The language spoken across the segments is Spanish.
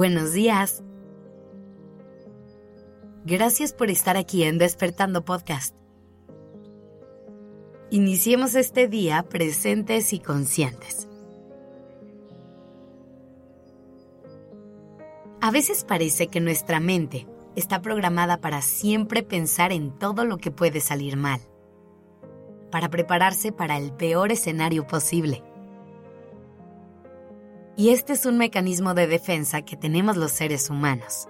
Buenos días. Gracias por estar aquí en Despertando Podcast. Iniciemos este día presentes y conscientes. A veces parece que nuestra mente está programada para siempre pensar en todo lo que puede salir mal, para prepararse para el peor escenario posible. Y este es un mecanismo de defensa que tenemos los seres humanos.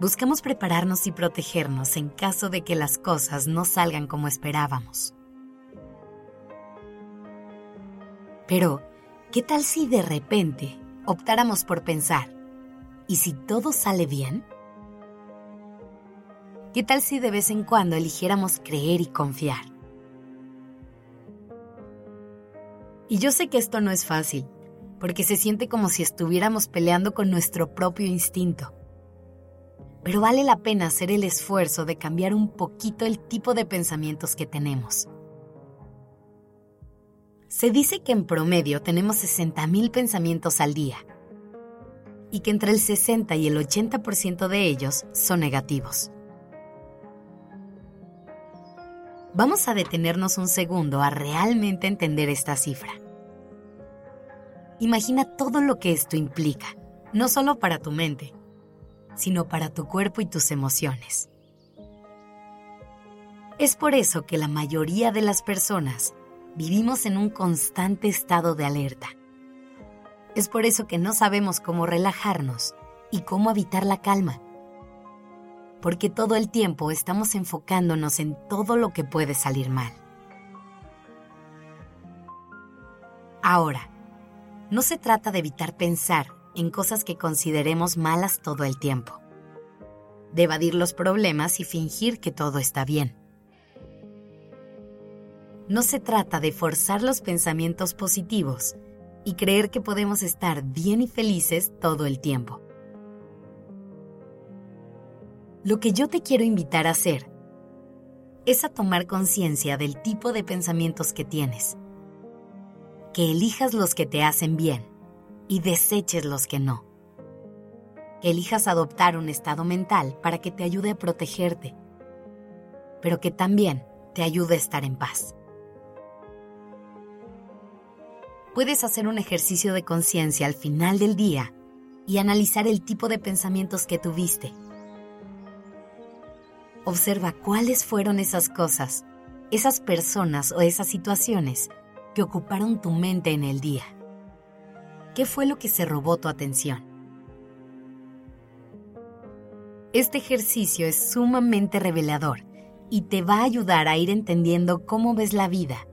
Buscamos prepararnos y protegernos en caso de que las cosas no salgan como esperábamos. Pero, ¿qué tal si de repente optáramos por pensar, ¿y si todo sale bien? ¿Qué tal si de vez en cuando eligiéramos creer y confiar? Y yo sé que esto no es fácil, porque se siente como si estuviéramos peleando con nuestro propio instinto. Pero vale la pena hacer el esfuerzo de cambiar un poquito el tipo de pensamientos que tenemos. Se dice que en promedio tenemos 60.000 pensamientos al día y que entre el 60 y el 80% de ellos son negativos. Vamos a detenernos un segundo a realmente entender esta cifra. Imagina todo lo que esto implica, no solo para tu mente, sino para tu cuerpo y tus emociones. Es por eso que la mayoría de las personas vivimos en un constante estado de alerta. Es por eso que no sabemos cómo relajarnos y cómo evitar la calma. Porque todo el tiempo estamos enfocándonos en todo lo que puede salir mal. Ahora, no se trata de evitar pensar en cosas que consideremos malas todo el tiempo, de evadir los problemas y fingir que todo está bien. No se trata de forzar los pensamientos positivos y creer que podemos estar bien y felices todo el tiempo. Lo que yo te quiero invitar a hacer es a tomar conciencia del tipo de pensamientos que tienes que elijas los que te hacen bien y deseches los que no. Que elijas adoptar un estado mental para que te ayude a protegerte, pero que también te ayude a estar en paz. Puedes hacer un ejercicio de conciencia al final del día y analizar el tipo de pensamientos que tuviste. Observa cuáles fueron esas cosas, esas personas o esas situaciones ocuparon tu mente en el día? ¿Qué fue lo que se robó tu atención? Este ejercicio es sumamente revelador y te va a ayudar a ir entendiendo cómo ves la vida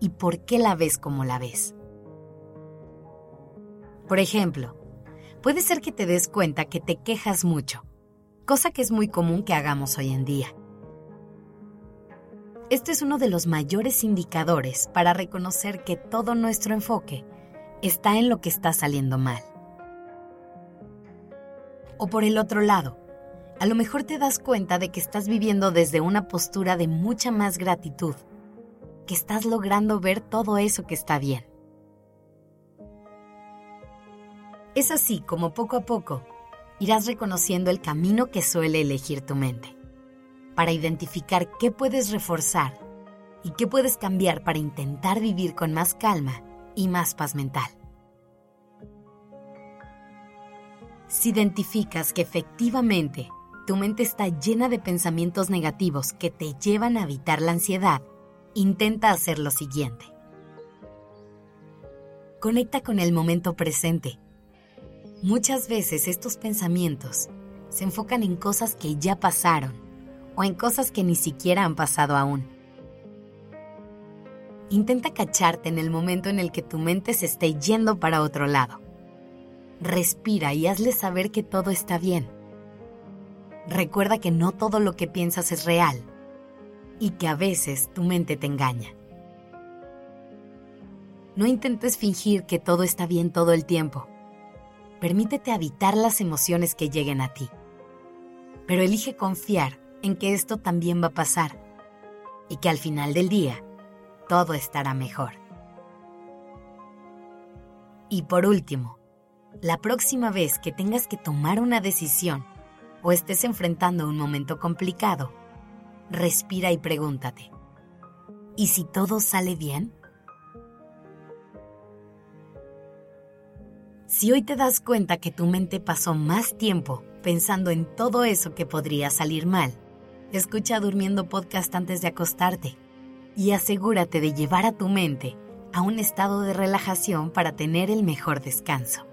y por qué la ves como la ves. Por ejemplo, puede ser que te des cuenta que te quejas mucho, cosa que es muy común que hagamos hoy en día. Este es uno de los mayores indicadores para reconocer que todo nuestro enfoque está en lo que está saliendo mal. O por el otro lado, a lo mejor te das cuenta de que estás viviendo desde una postura de mucha más gratitud, que estás logrando ver todo eso que está bien. Es así como poco a poco irás reconociendo el camino que suele elegir tu mente para identificar qué puedes reforzar y qué puedes cambiar para intentar vivir con más calma y más paz mental. Si identificas que efectivamente tu mente está llena de pensamientos negativos que te llevan a evitar la ansiedad, intenta hacer lo siguiente. Conecta con el momento presente. Muchas veces estos pensamientos se enfocan en cosas que ya pasaron o en cosas que ni siquiera han pasado aún. Intenta cacharte en el momento en el que tu mente se esté yendo para otro lado. Respira y hazle saber que todo está bien. Recuerda que no todo lo que piensas es real y que a veces tu mente te engaña. No intentes fingir que todo está bien todo el tiempo. Permítete habitar las emociones que lleguen a ti. Pero elige confiar en que esto también va a pasar y que al final del día todo estará mejor. Y por último, La próxima vez que tengas que tomar una decisión o estés enfrentando un momento complicado, respira y pregúntate, ¿y si todo sale bien? Si hoy te das cuenta que tu mente pasó más tiempo pensando en todo eso que podría salir mal, escucha Durmiendo Podcast antes de acostarte y asegúrate de llevar a tu mente a un estado de relajación para tener el mejor descanso.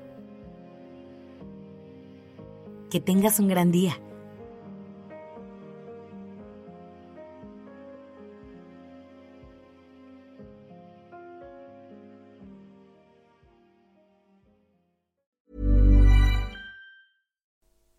Que tengas un gran día.